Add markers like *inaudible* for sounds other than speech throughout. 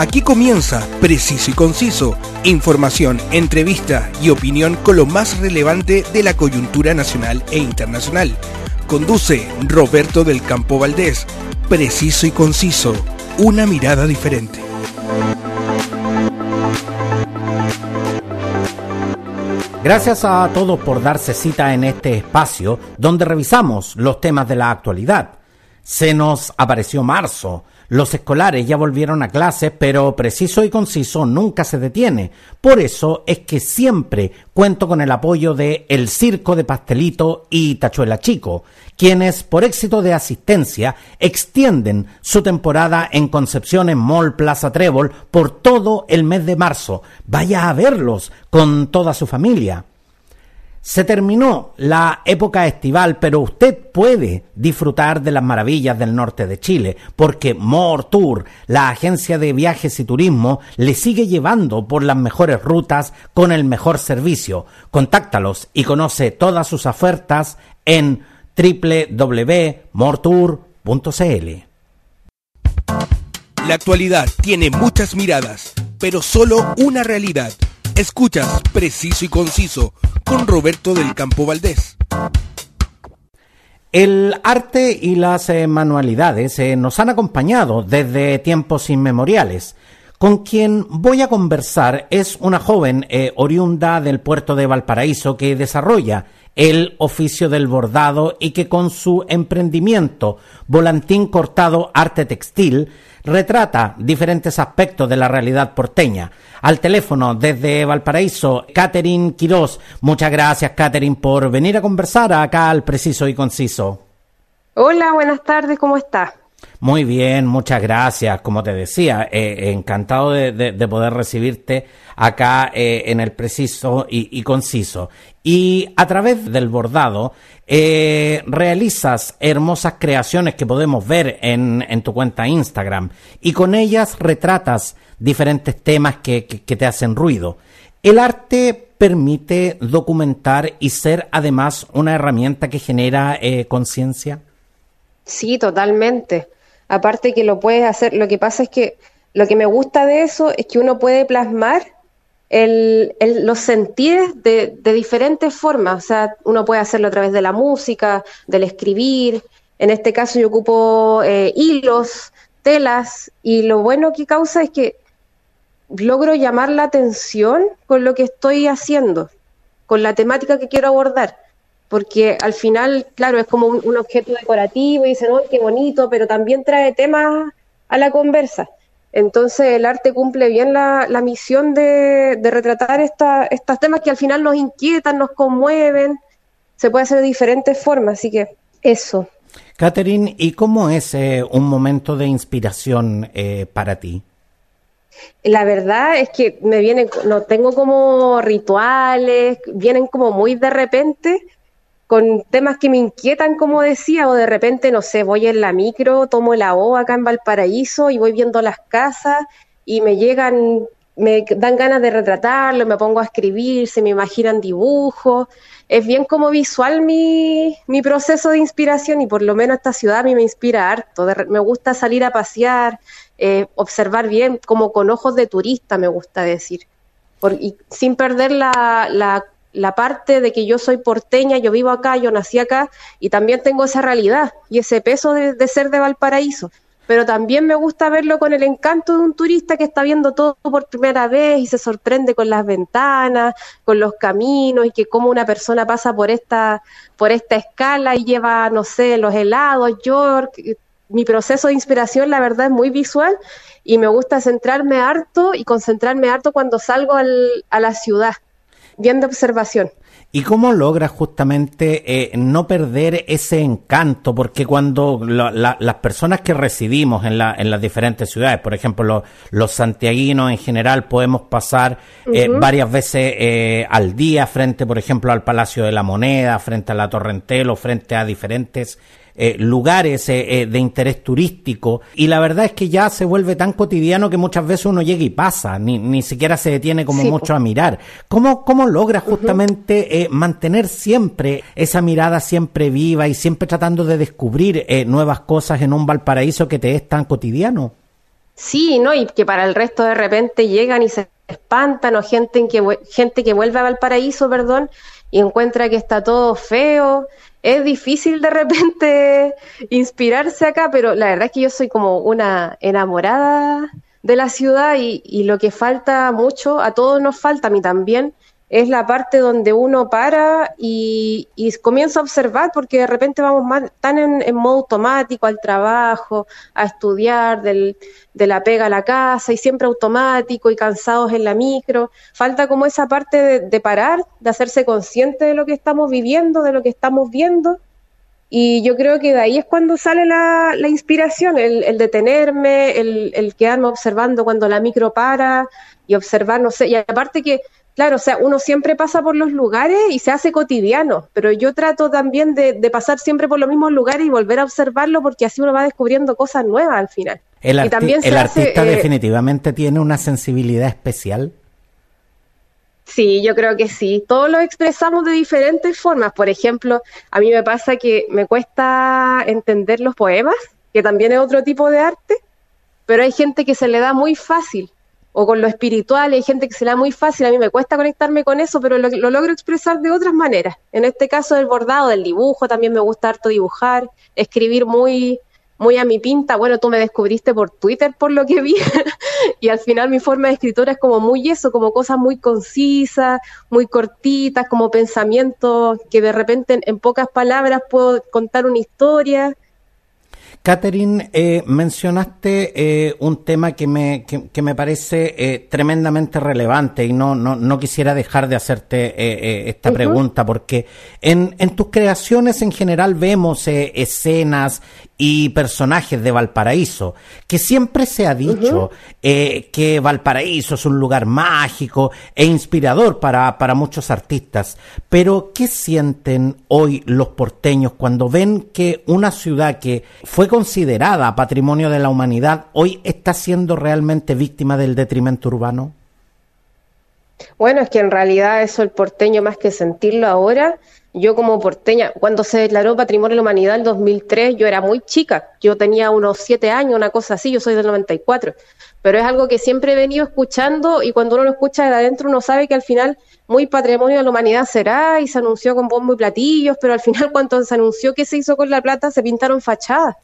Aquí comienza Preciso y Conciso, información, entrevista y opinión con lo más relevante de la coyuntura nacional e internacional. Conduce Roberto del Campo Valdés. Preciso y Conciso, una mirada diferente. Gracias a todos por darse cita en este espacio donde revisamos los temas de la actualidad. Se nos apareció marzo, los escolares ya volvieron a clases, pero preciso y conciso nunca se detiene. Por eso es que siempre cuento con el apoyo de El Circo de Pastelito y Tachuela Chico, quienes, por éxito de asistencia, extienden su temporada en Concepción en Mall Plaza Trébol por todo el mes de marzo. Vaya a verlos con toda su familia. Se terminó la época estival, pero usted puede disfrutar de las maravillas del norte de Chile, porque More Tour, la agencia de viajes y turismo, le sigue llevando por las mejores rutas con el mejor servicio. Contáctalos y conoce todas sus ofertas en www.mortour.cl. La actualidad tiene muchas miradas, pero solo una realidad. Escuchas Preciso y Conciso con Roberto del Campo Valdés. El arte y las eh, manualidades eh, nos han acompañado desde tiempos inmemoriales. Con quien voy a conversar es una joven eh, oriunda del puerto de Valparaíso que desarrolla el oficio del bordado y que con su emprendimiento Volantín Cortado Arte Textil retrata diferentes aspectos de la realidad porteña. Al teléfono desde Valparaíso, Catherine Quirós. Muchas gracias, Catherine, por venir a conversar acá al Preciso y Conciso. Hola, buenas tardes, ¿cómo estás? Muy bien, muchas gracias. Como te decía, eh, encantado de, poder recibirte acá eh, en el preciso y, conciso. Y a través del bordado eh, realizas hermosas creaciones que podemos ver en, tu cuenta Instagram y con ellas retratas diferentes temas que, que te hacen ruido. El arte permite documentar y ser además una herramienta que genera conciencia. Sí, totalmente. Aparte que lo puedes hacer, lo que pasa es que lo que me gusta de eso es que uno puede plasmar el, los sentidos de, diferentes formas. O sea, uno puede hacerlo a través de la música, del escribir. En este caso yo ocupo eh, hilos, telas, y lo bueno que causa es que logro llamar la atención con lo que estoy haciendo, con la temática que quiero abordar porque al final, claro, es como un, objeto decorativo y dicen, oh, qué bonito, pero también trae temas a la conversa. Entonces el arte cumple bien la, misión de, retratar estos temas que al final nos inquietan, nos conmueven, se puede hacer de diferentes formas, así que eso. Catherine, ¿y cómo es eh, un momento de inspiración eh, para ti? La verdad es que me vienen, no tengo como rituales, vienen como muy de repente, con temas que me inquietan, como decía, o de repente, no sé, voy en la micro, tomo la O acá en Valparaíso y voy viendo las casas y me llegan, me dan ganas de retratarlo, me pongo a escribir, se me imaginan dibujos. Es bien como visual mi, mi proceso de inspiración y por lo menos esta ciudad a mí me inspira harto. me gusta salir a pasear, eh, observar bien, como con ojos de turista, me gusta decir. y sin perder la, la la parte de que yo soy porteña, yo vivo acá, yo nací acá y también tengo esa realidad y ese peso de, ser de Valparaíso. Pero también me gusta verlo con el encanto de un turista que está viendo todo por primera vez y se sorprende con las ventanas, con los caminos y que como una persona pasa por esta, por esta escala y lleva, no sé, los helados, York. Mi proceso de inspiración, la verdad, es muy visual y me gusta centrarme harto y concentrarme harto cuando salgo a la ciudad bien de observación. ¿Y cómo logras justamente eh, no perder ese encanto? Porque cuando las personas que residimos en, la, en las diferentes ciudades, por ejemplo, los, santiaguinos en general, podemos pasar eh, varias veces eh, al día frente, por ejemplo, al Palacio de la Moneda, frente a la Torrentelo, frente a diferentes eh, lugares eh, eh, de interés turístico y la verdad es que ya se vuelve tan cotidiano que muchas veces uno llega y pasa, ni, ni siquiera se detiene como mucho a mirar. ¿Cómo, cómo logra justamente mantener siempre esa mirada siempre viva y siempre tratando de descubrir nuevas cosas en un Valparaíso que te es tan cotidiano? Sí, ¿no? Y que para el resto de repente llegan y se espantan o gente, que, gente que vuelve a Valparaíso, perdón, y encuentra que está todo feo. Es difícil de repente *laughs* inspirarse acá, pero la verdad es que yo soy como una enamorada de la ciudad y, y lo que falta mucho, a todos nos falta, a mí también, es la parte donde uno para y, comienza a observar, porque de repente vamos tan en, modo automático al trabajo, a estudiar, del, de la pega a la casa, y siempre automático y cansados en la micro. Falta como esa parte de, parar, de hacerse consciente de lo que estamos viviendo, de lo que estamos viendo. Y yo creo que de ahí es cuando sale la, inspiración, el, el detenerme, el, el quedarme observando cuando la micro para y observar, no sé, y aparte que Claro, o sea, uno siempre pasa por los lugares y se hace cotidiano, pero yo trato también de, pasar siempre por los mismos lugares y volver a observarlo porque así uno va descubriendo cosas nuevas al final. El, artista eh, definitivamente tiene una sensibilidad especial. Sí, yo creo que sí. Todos lo expresamos de diferentes formas. Por ejemplo, a mí me pasa que me cuesta entender los poemas, que también es otro tipo de arte, pero hay gente que se le da muy fácil o con lo espiritual, hay gente que se le da muy fácil, a mí me cuesta conectarme con eso, pero lo, logro expresar de otras maneras. En este caso del bordado, del dibujo, también me gusta harto dibujar, escribir muy, muy a mi pinta. Bueno, tú me descubriste por Twitter por lo que vi, *laughs* y al final mi forma de escritura es como muy eso, como cosas muy concisas, muy cortitas, como pensamientos que de repente en pocas palabras puedo contar una historia. Catherine, eh, mencionaste eh, un tema que me, que, me parece eh, tremendamente relevante y no, no, no, quisiera dejar de hacerte esta pregunta porque en, en, tus creaciones en general vemos escenas y personajes de Valparaíso, que siempre se ha dicho eh, que Valparaíso es un lugar mágico e inspirador para, para muchos artistas. Pero, ¿qué sienten hoy los porteños cuando ven que una ciudad que fue considerada patrimonio de la humanidad hoy está siendo realmente víctima del detrimento urbano? Bueno, es que en realidad eso el porteño más que sentirlo ahora yo como porteña, cuando se declaró Patrimonio de la Humanidad en 2003, yo era muy chica, yo tenía unos siete años, una cosa así, yo soy del 94, pero es algo que siempre he venido escuchando y cuando uno lo escucha de adentro uno sabe que al final muy Patrimonio de la Humanidad será y se anunció con bombo y platillos, pero al final *laughs* cuando se anunció que se hizo con la plata se pintaron fachadas.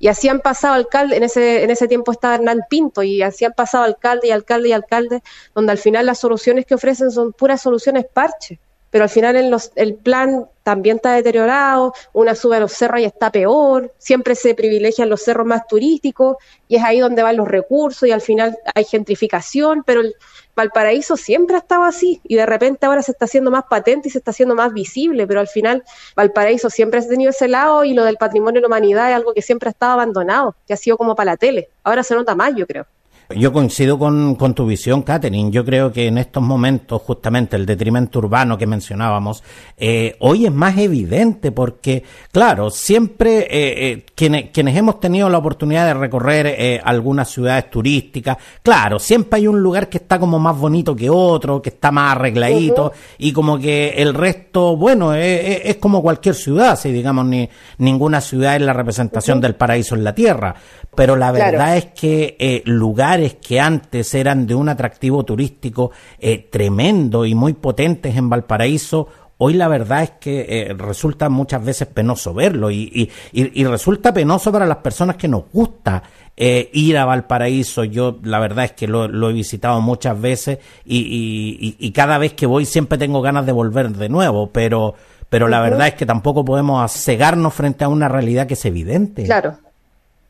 Y así han pasado alcalde, en ese, en ese tiempo estaba Hernán Pinto, y así han pasado alcalde y alcalde y alcalde, donde al final las soluciones que ofrecen son puras soluciones parches pero al final el, el plan también está deteriorado, una sube a los cerros y está peor, siempre se privilegian los cerros más turísticos y es ahí donde van los recursos y al final hay gentrificación, pero el Valparaíso siempre ha estado así y de repente ahora se está haciendo más patente y se está haciendo más visible, pero al final Valparaíso siempre ha tenido ese lado y lo del patrimonio de la humanidad es algo que siempre ha estado abandonado, que ha sido como para la tele, ahora se nota más yo creo. Yo coincido con, con, tu visión, Catherine. Yo creo que en estos momentos, justamente el detrimento urbano que mencionábamos, eh, hoy es más evidente porque, claro, siempre eh, eh, quienes, quienes hemos tenido la oportunidad de recorrer algunas ciudades turísticas, claro, siempre hay un lugar que está como más bonito que otro, que está más arregladito y como que el resto, bueno, es, como cualquier ciudad, si digamos, ni, ninguna ciudad es la representación del paraíso en la tierra. Pero la verdad es que lugares que antes eran de un atractivo turístico eh, tremendo y muy potentes en Valparaíso, hoy la verdad es que eh, resulta muchas veces penoso verlo y, resulta penoso para las personas que nos gusta eh, ir a Valparaíso. Yo la verdad es que lo, he visitado muchas veces y, cada vez que voy siempre tengo ganas de volver de nuevo, pero, pero la verdad es que tampoco podemos cegarnos frente a una realidad que es evidente. Claro.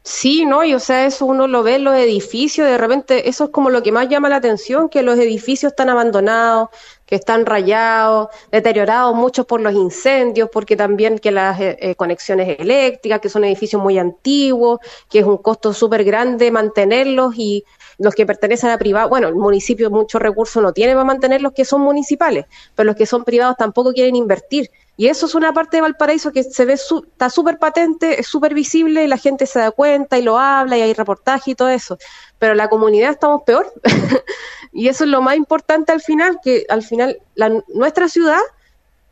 Sí, no, y o sea, eso uno lo ve en los edificios, de repente eso es como lo que más llama la atención, que los edificios están abandonados, que están rayados, deteriorados muchos por los incendios, porque también que las eh, eh, conexiones eléctricas, que son edificios muy antiguos, que es un costo súper grande mantenerlos y los que pertenecen a privados, bueno, el municipio muchos recursos no tiene para mantener los que son municipales, pero los que son privados tampoco quieren invertir. Y eso es una parte de Valparaíso que se ve, está súper patente, es súper visible y la gente se da cuenta y lo habla y hay reportaje y todo eso. Pero la comunidad estamos peor. *laughs* y eso es lo más importante al final, que al final la, nuestra ciudad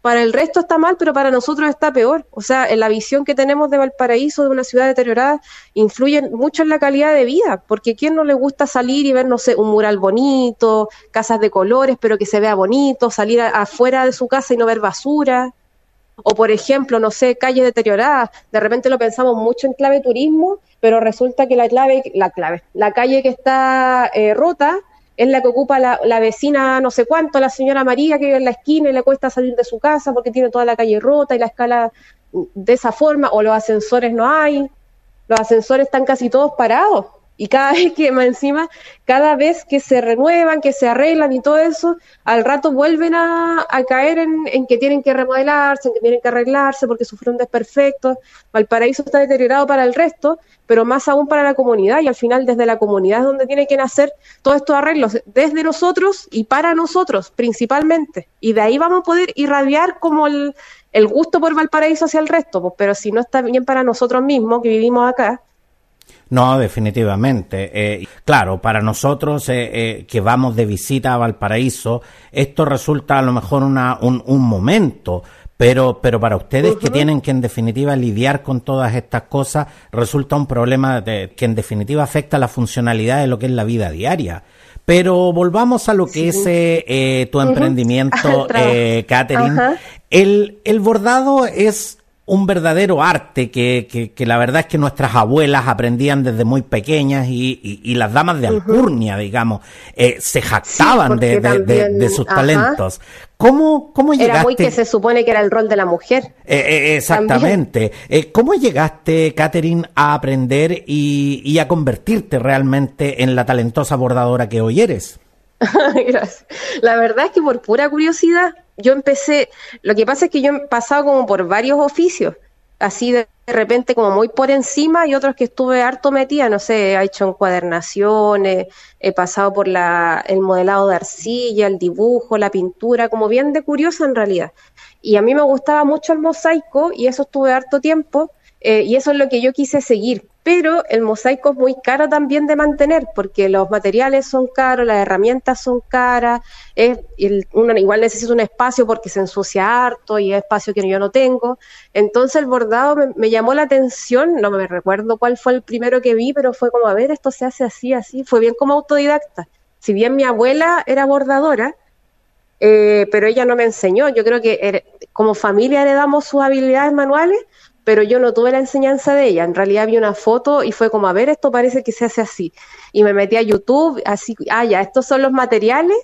para el resto está mal, pero para nosotros está peor. O sea, en la visión que tenemos de Valparaíso, de una ciudad deteriorada, influye mucho en la calidad de vida, porque ¿quién no le gusta salir y ver, no sé, un mural bonito, casas de colores, pero que se vea bonito, salir afuera de su casa y no ver basura? O, por ejemplo, no sé, calles deterioradas. De repente lo pensamos mucho en clave turismo, pero resulta que la clave, la clave, la calle que está eh, rota es la que ocupa la, vecina no sé cuánto, la señora María que vive en la esquina y le cuesta salir de su casa porque tiene toda la calle rota y la escala de esa forma, o los ascensores no hay, los ascensores están casi todos parados. Y cada *laughs* vez que, más encima, cada vez que se renuevan, que se arreglan y todo eso, al rato vuelven a, caer en, que tienen que remodelarse, en que tienen que arreglarse porque sufrieron desperfectos. Valparaíso está deteriorado para el resto, pero más aún para la comunidad y al final desde la comunidad es donde tienen que nacer todos estos arreglos, desde nosotros y para nosotros principalmente. Y de ahí vamos a poder irradiar como el, gusto por Valparaíso hacia el resto, pues, pero si no está bien para nosotros mismos que vivimos acá, no, definitivamente. Eh, claro, para nosotros eh, eh, que vamos de visita a Valparaíso, esto resulta a lo mejor una, un, un momento, pero, pero para ustedes que tienen que en definitiva lidiar con todas estas cosas, resulta un problema de, que en definitiva afecta la funcionalidad de lo que es la vida diaria. Pero volvamos a lo que es eh, tu emprendimiento, *laughs* eh, Catherine. El, el bordado es un verdadero arte que, que, la verdad es que nuestras abuelas aprendían desde muy pequeñas y, y, las damas de Alcurnia, digamos, eh, se jactaban de, de, sus talentos. ¿Cómo, cómo llegaste? Era muy que se supone que era el rol de la mujer. Eh, eh, exactamente. ¿Cómo llegaste, Catherine, a aprender y, y a convertirte realmente en la talentosa bordadora que hoy eres? *laughs* Gracias. La verdad es que por pura curiosidad, yo empecé, lo que pasa es que yo he pasado como por varios oficios, así de, repente como muy por encima y otros que estuve harto metida, no sé, he hecho encuadernaciones, he pasado por la, el modelado de arcilla, el dibujo, la pintura, como bien de curiosa en realidad. Y a mí me gustaba mucho el mosaico y eso estuve harto tiempo eh, y eso es lo que yo quise seguir pero el mosaico es muy caro también de mantener porque los materiales son caros, las herramientas son caras, es, uno igual necesita un espacio porque se ensucia harto y es espacio que yo no tengo. Entonces el bordado me, llamó la atención, no me recuerdo cuál fue el primero que vi, pero fue como, a ver, esto se hace así, así, fue bien como autodidacta. Si bien mi abuela era bordadora, eh, pero ella no me enseñó, yo creo que como familia heredamos sus habilidades manuales, pero yo no tuve la enseñanza de ella. En realidad vi una foto y fue como, a ver, esto parece que se hace así. Y me metí a YouTube, así, ah, ya, estos son los materiales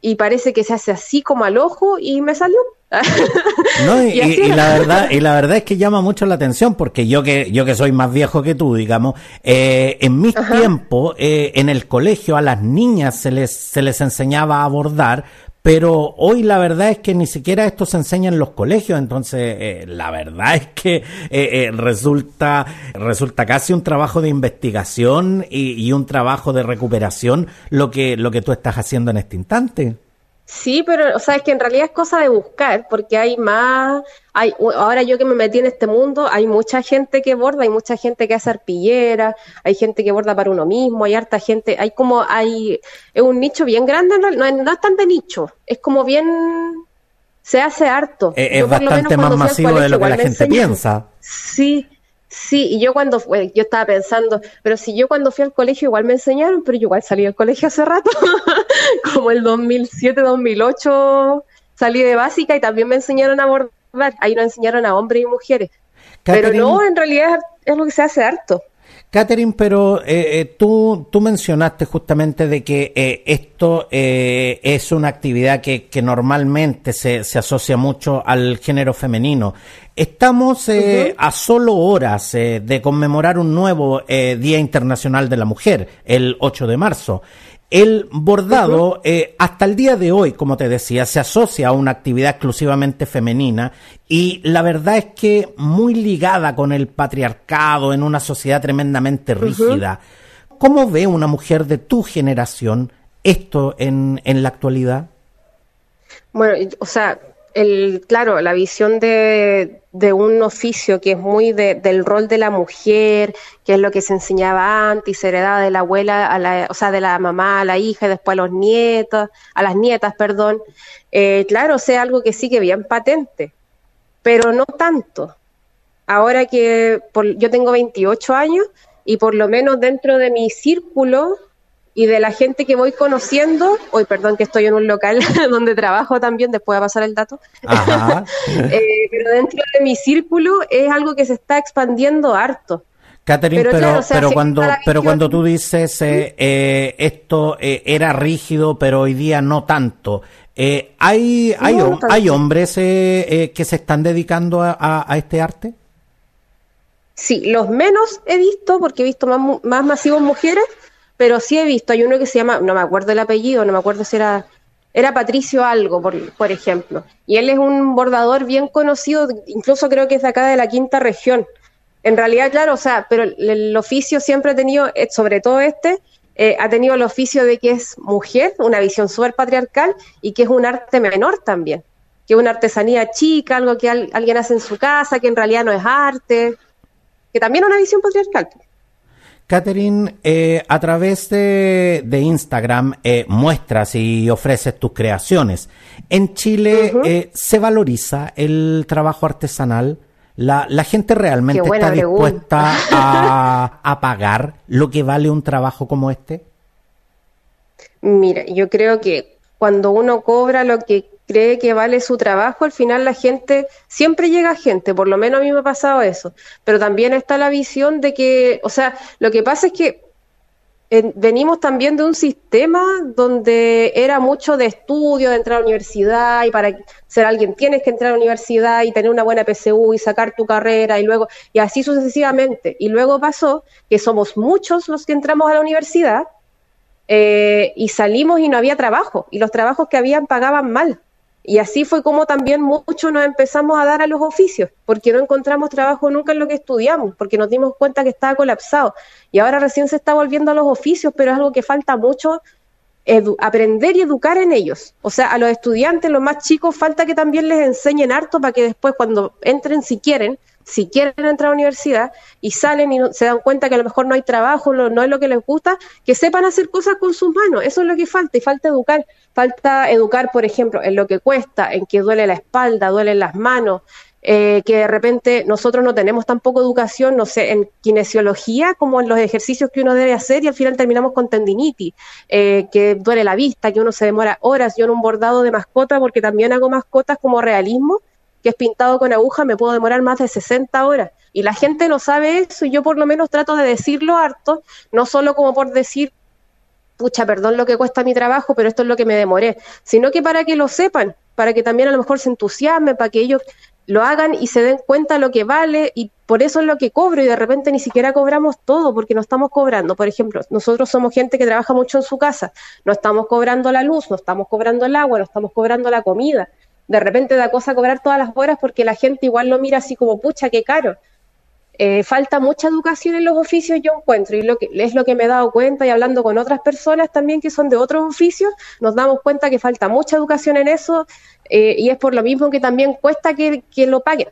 y parece que se hace así como al ojo y me salió. *laughs* No, y, la verdad y la verdad es que llama mucho la atención porque yo que yo que soy más viejo que tú digamos eh, en mis tiempos eh, en el colegio a las niñas se les se les enseñaba a bordar pero hoy la verdad es que ni siquiera esto se enseña en los colegios, entonces eh, la verdad es que eh, eh, resulta, resulta casi un trabajo de investigación y, y, un trabajo de recuperación lo que, lo que tú estás haciendo en este instante. Sí, pero, o sea, es que en realidad es cosa de buscar, porque hay más, hay, ahora yo que me metí en este mundo, hay mucha gente que borda, hay mucha gente que hace arpillera, hay gente que borda para uno mismo, hay harta gente, hay como, hay, es un nicho bien grande, no, no es tan de nicho, es como bien, se hace harto. Es, bastante más masivo de lo que la gente piensa. Sí, Sí, y yo cuando fue, yo estaba pensando, pero si yo cuando fui al colegio igual me enseñaron, pero yo igual salí del colegio hace rato, *laughs* como el 2007, 2008 salí de básica y también me enseñaron a bordar, ahí nos enseñaron a hombres y mujeres. pero no, en realidad es lo que se hace harto. Catherine, pero eh, eh, tú, tú mencionaste justamente de que eh, esto es una actividad que, que normalmente se, se, asocia mucho al género femenino. Estamos a solo horas de conmemorar un nuevo Día Internacional de la Mujer, el 8 de marzo. El bordado, eh, hasta el día de hoy, como te decía, se asocia a una actividad exclusivamente femenina y la verdad es que muy ligada con el patriarcado en una sociedad tremendamente rígida. ¿Cómo ve una mujer de tu generación esto en, en la actualidad? Bueno, o sea, el, claro, la visión de, de un oficio que es muy del rol de la mujer, que es lo que se enseñaba antes y se heredaba de la abuela, a la, o sea, de la mamá a la hija y después a los nietos, a las nietas, perdón. Eh, claro, sea algo que sí que bien patente, pero no tanto. Ahora que yo tengo 28 años y por lo menos dentro de mi círculo y de la gente que voy conociendo, hoy perdón que estoy en un local *laughs* donde trabajo también, después a pasar el dato, *laughs* eh, pero dentro de mi círculo es algo que se está expandiendo harto. Catherine, pero, pero, cuando, pero cuando tú dices eh, eh, esto era rígido, pero hoy día no tanto, hay, hay, hay hombres que se están dedicando a, a, este arte? Sí, los menos he visto, porque he visto más, más masivos mujeres, pero sí he visto, hay uno que se llama, no me acuerdo el apellido, no me acuerdo si era, era Patricio algo, por, por ejemplo, y él es un bordador bien conocido, incluso creo que es de acá de la quinta región. En realidad, claro, o sea, pero el, oficio siempre ha tenido, eh, sobre todo este, eh, ha tenido el oficio de que es mujer, una visión súper patriarcal, y que es un arte menor también, que es una artesanía chica, algo que alguien hace en su casa, que en realidad no es arte, que también es una visión patriarcal. Catherine, eh, a través de, Instagram eh, muestras y ofreces tus creaciones. En Chile eh, se valoriza el trabajo artesanal. La, gente realmente está dispuesta a, *laughs* a, pagar lo que vale un trabajo como este. Mira, yo creo que cuando uno cobra lo que cree que vale su trabajo, al final la gente, siempre llega gente, por lo menos a mí me ha pasado eso, pero también está la visión de que, o sea, lo que pasa es que venimos también de un sistema donde era mucho de estudio, de entrar a la universidad y para ser alguien tienes que entrar a la universidad y tener una buena PSU y sacar tu carrera y luego, y así sucesivamente. Y luego pasó que somos muchos los que entramos a la universidad eh, y salimos y no había trabajo y los trabajos que habían pagaban mal. Y así fue como también muchos nos empezamos a dar a los oficios, porque no encontramos trabajo nunca en lo que estudiamos, porque nos dimos cuenta que estaba colapsado. Y ahora recién se está volviendo a los oficios, pero es algo que falta mucho aprender y educar en ellos. O sea, a los estudiantes, los más chicos, falta que también les enseñen harto para que después cuando entren, si quieren, si quieren entrar a la universidad y salen y se dan cuenta que a lo mejor no hay trabajo, no, es lo que les gusta, que sepan hacer cosas con sus manos. Eso es lo que falta y falta educar. Falta educar, por ejemplo, en lo que cuesta, en que duele la espalda, duelen las manos, eh, que de repente nosotros no tenemos tampoco educación, no sé, en kinesiología, como en los ejercicios que uno debe hacer y al final terminamos con tendinitis, eh, que duele la vista, que uno se demora horas. Yo en un bordado de mascota, porque también hago mascotas como realismo, que es pintado con aguja, me puedo demorar más de 60 horas. Y la gente no sabe eso y yo por lo menos trato de decirlo harto, no solo como por decir, pucha, perdón lo que cuesta mi trabajo, pero esto es lo que me demoré, sino que para que lo sepan, para que también a lo mejor se entusiasmen, para que ellos lo hagan y se den cuenta lo que vale y por eso es lo que cobro y de repente ni siquiera cobramos todo porque no estamos cobrando. Por ejemplo, nosotros somos gente que trabaja mucho en su casa, no estamos cobrando la luz, no estamos cobrando el agua, no estamos cobrando la comida de repente da cosa cobrar todas las horas porque la gente igual lo mira así como, pucha, qué caro. Eh, falta mucha educación en los oficios, yo encuentro, y lo que, es lo que me he dado cuenta y hablando con otras personas también que son de otros oficios, nos damos cuenta que falta mucha educación en eso eh, y es por lo mismo que también cuesta que, lo paguen.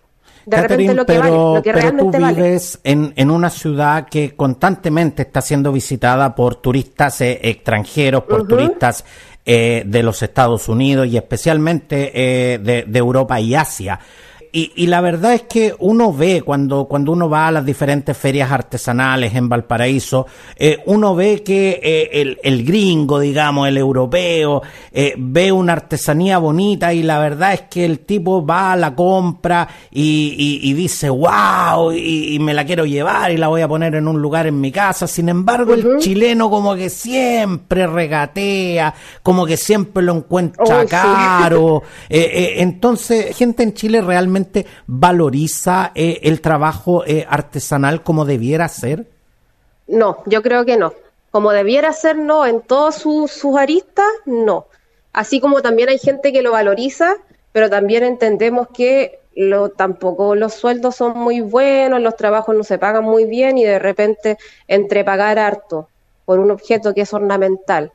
De repente lo que vale, lo que realmente tú vives en, en, una ciudad que constantemente está siendo visitada por turistas eh, extranjeros, por turistas eh, de los Estados Unidos y especialmente eh, de, de Europa y Asia. Y, y, la verdad es que uno ve cuando, cuando uno va a las diferentes ferias artesanales en Valparaíso, eh, uno ve que eh, el, el, gringo, digamos, el europeo, eh, ve una artesanía bonita y la verdad es que el tipo va a la compra y, y, dice, wow, y, me la quiero llevar y la voy a poner en un lugar en mi casa. Sin embargo, el chileno como que siempre regatea, como que siempre lo encuentra caro. *laughs* entonces, gente en Chile realmente valoriza eh, el trabajo eh, artesanal como debiera ser? No, yo creo que no. Como debiera ser, no. En todos sus, aristas, no. Así como también hay gente que lo valoriza, pero también entendemos que lo, tampoco los sueldos son muy buenos, los trabajos no se pagan muy bien y de repente entre pagar harto por un objeto que es ornamental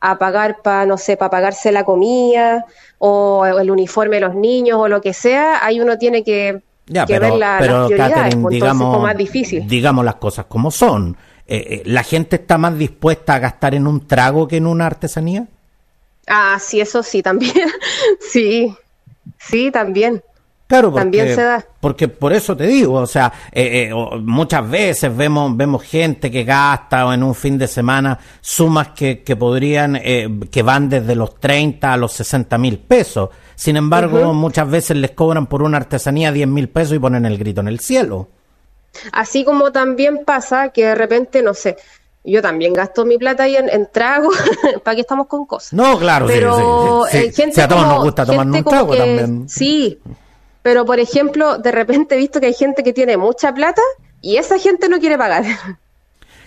a pagar para, no sé, para pagarse la comida o el uniforme de los niños o lo que sea, ahí uno tiene que, ver la, las prioridades, pues, digamos, más difícil. Digamos las cosas como son. Eh, eh, ¿La gente está más dispuesta a gastar en un trago que en una artesanía? Ah, sí, eso sí, también. *laughs* sí, sí, también. Claro, porque, También se da. porque por eso te digo, o sea, eh, eh, muchas veces vemos vemos gente que gasta en un fin de semana sumas que, que podrían, eh, que van desde los 30 a los 60 mil pesos. Sin embargo, muchas veces les cobran por una artesanía 10 mil pesos y ponen el grito en el cielo. Así como también pasa que de repente, no sé, yo también gasto mi plata ahí en, trago, *laughs* para que estamos con cosas. No, claro, pero sí, sí, si a todos nos gusta tomar un trago también. Sí, pero, por ejemplo, de repente he visto que hay gente que tiene mucha plata y esa gente no quiere pagar.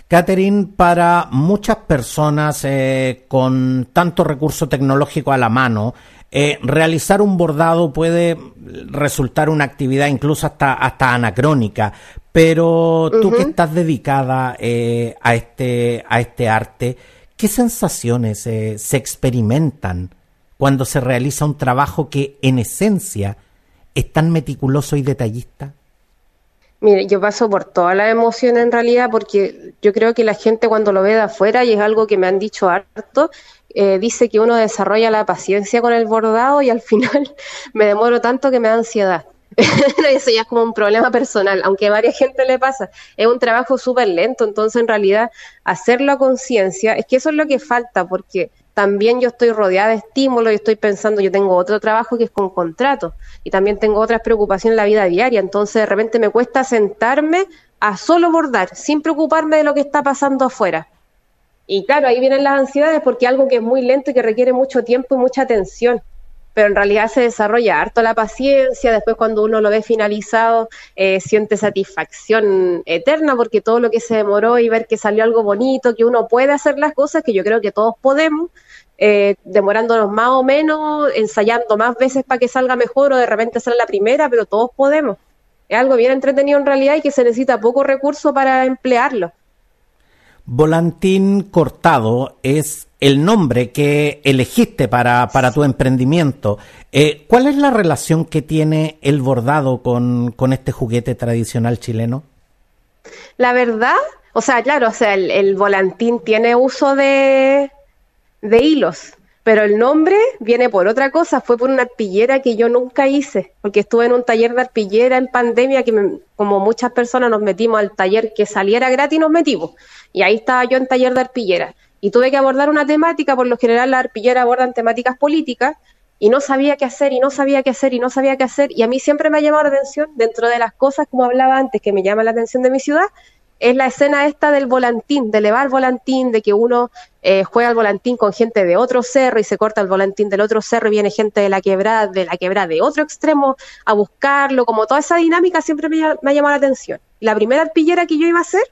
Catherine, para muchas personas eh, con tanto recurso tecnológico a la mano, eh, realizar un bordado puede resultar una actividad incluso hasta, hasta anacrónica, pero tú que estás dedicada eh, a, este, a este arte, ¿qué sensaciones se experimentan cuando se realiza un trabajo que en esencia es tan meticuloso y detallista? Mire, yo paso por toda la emoción en realidad porque yo creo que la gente cuando lo ve de afuera, y es algo que me han dicho harto, eh, dice que uno desarrolla la paciencia con el bordado y al *laughs* final me demoro tanto que me da ansiedad. *laughs* Eso ya es como un problema personal, aunque a varias gente le pasa. Es un trabajo súper lento, entonces en realidad hacerlo a conciencia, es que eso es lo que falta, porque también yo estoy rodeada de estímulos y estoy pensando, yo tengo otro trabajo que es con contrato y también tengo otras preocupaciones en la vida diaria, entonces de repente me cuesta sentarme a solo bordar, sin preocuparme de lo que está pasando afuera. Y claro, ahí vienen las ansiedades porque algo que es muy lento y que requiere mucho tiempo y mucha atención pero en realidad se desarrolla harto la paciencia, después cuando uno lo ve finalizado eh, siente satisfacción eterna porque todo lo que se demoró y ver que salió algo bonito, que uno puede hacer las cosas, que yo creo que todos podemos, eh, demorándonos más o menos, ensayando más veces para que salga mejor o de repente sale la primera, pero todos podemos. Es algo bien entretenido en realidad y que se necesita poco recurso para emplearlo. Volantín Cortado es el nombre que elegiste para, para tu emprendimiento. Eh, ¿Cuál es la relación que tiene el bordado con, este juguete tradicional chileno? La verdad, o sea, claro, o sea, el, volantín tiene uso de, de hilos, pero el nombre viene por otra cosa, fue por una arpillera que yo nunca hice, porque estuve en un taller de arpillera en pandemia que como muchas personas nos metimos al taller que saliera gratis nos metimos. Y ahí estaba yo en taller de arpillera. Y tuve que abordar una temática, por lo general las arpilleras abordan temáticas políticas, y no sabía qué hacer, y no sabía qué hacer, y no sabía qué hacer. Y a mí siempre me ha llamado la atención, dentro de las cosas, como hablaba antes, que me llama la atención de mi ciudad, es la escena esta del volantín, de elevar volantín, de que uno eh, juega el volantín con gente de otro cerro y se corta el volantín del otro cerro y viene gente de la quebrada, de la quebrada de otro extremo a buscarlo, como toda esa dinámica siempre me, me ha llamado la atención. La primera arpillera que yo iba a hacer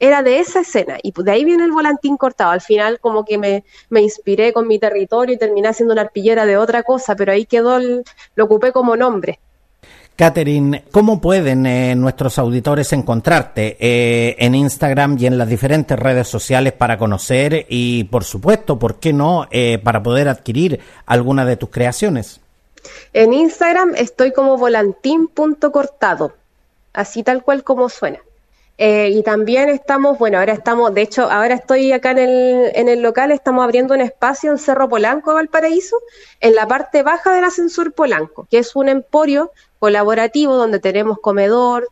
era de esa escena y de ahí viene el volantín cortado. Al final como que me, me inspiré con mi territorio y terminé haciendo una arpillera de otra cosa, pero ahí quedó, lo ocupé como nombre. Catherine, ¿cómo pueden eh, nuestros auditores encontrarte eh, en Instagram y en las diferentes redes sociales para conocer y, por supuesto, ¿por qué no, eh, para poder adquirir alguna de tus creaciones? En Instagram estoy como volantín.cortado, así tal cual como suena. Eh, y también estamos, bueno, ahora estamos, de hecho, ahora estoy acá en el, en el local, estamos abriendo un espacio en Cerro Polanco, Valparaíso, en la parte baja del ascensor Polanco, que es un emporio colaborativo donde tenemos comedor,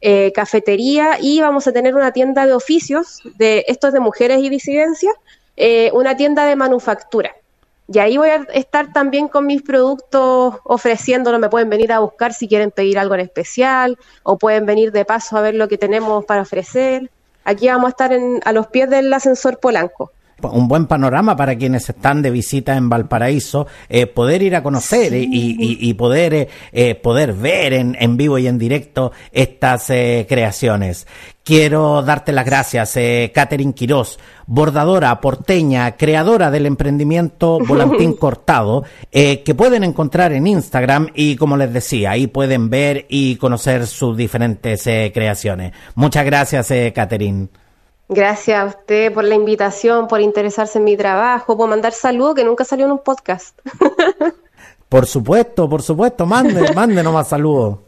eh, cafetería y vamos a tener una tienda de oficios, de estos de mujeres y disidencias, eh, una tienda de manufactura. Y ahí voy a estar también con mis productos ofreciéndolo. Me pueden venir a buscar si quieren pedir algo en especial o pueden venir de paso a ver lo que tenemos para ofrecer. Aquí vamos a estar a los pies del ascensor Polanco un buen panorama para quienes están de visita en Valparaíso, eh, poder ir a conocer y, poder, eh, eh, poder ver en, en, vivo y en directo estas creaciones. Quiero darte las gracias, Catherine Quirós, bordadora porteña, creadora del emprendimiento *laughs* Volantín Cortado, que pueden encontrar en Instagram y como les decía, ahí pueden ver y conocer sus diferentes creaciones. Muchas gracias, Catherine. Gracias a usted por la invitación, por interesarse en mi trabajo, por mandar saludos que nunca salió en un podcast. *laughs* Por supuesto, por supuesto, mande, mande nomás saludos.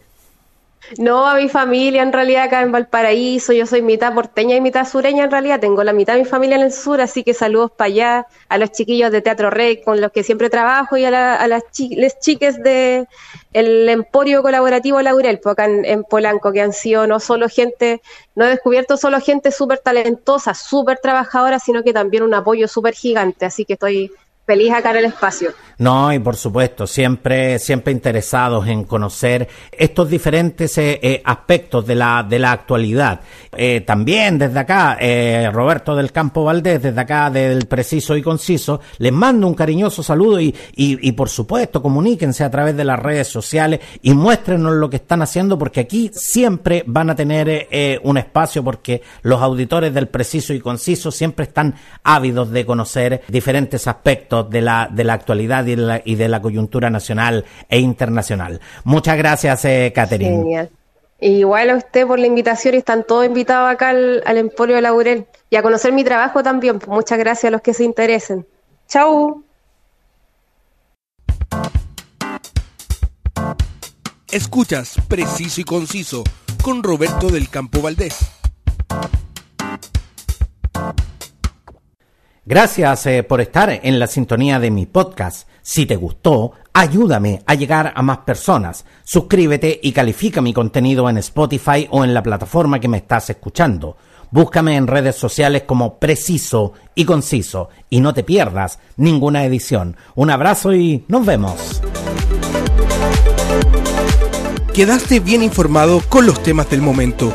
No, a mi familia en realidad acá en Valparaíso, yo soy mitad porteña y mitad sureña en realidad, tengo la mitad de mi familia en el sur, así que saludos para allá, a los chiquillos de Teatro Rey con los que siempre trabajo y a, las chiques de el Emporio Colaborativo Laurel, pues acá en, Polanco, que han sido no solo gente, no he descubierto solo gente súper talentosa, súper trabajadora, sino que también un apoyo súper gigante, así que estoy feliz acá en el espacio. No, y por supuesto, siempre, siempre interesados en conocer estos diferentes eh, eh, aspectos de la, de la actualidad. Eh, también desde acá, Roberto del Campo Valdés, desde acá del Preciso y Conciso, les mando un cariñoso saludo y, y, y por supuesto comuníquense a través de las redes sociales y muéstrenos lo que están haciendo porque aquí siempre van a tener un espacio porque los auditores del Preciso y Conciso siempre están ávidos de conocer diferentes aspectos de la, de la actualidad y de la, coyuntura nacional e internacional. Muchas gracias, eh, Genial. Igual a usted por la invitación y están todos invitados acá al, al Emporio Laurel y a conocer mi trabajo también. Pues muchas gracias a los que se interesen. Chau. Escuchas Preciso y Conciso con Roberto del Campo Valdés. Gracias eh, por estar en la sintonía de mi podcast. Si te gustó, ayúdame a llegar a más personas. Suscríbete y califica mi contenido en Spotify o en la plataforma que me estás escuchando. Búscame en redes sociales como Preciso y Conciso y no te pierdas ninguna edición. Un abrazo y nos vemos. Quedaste bien informado con los temas del momento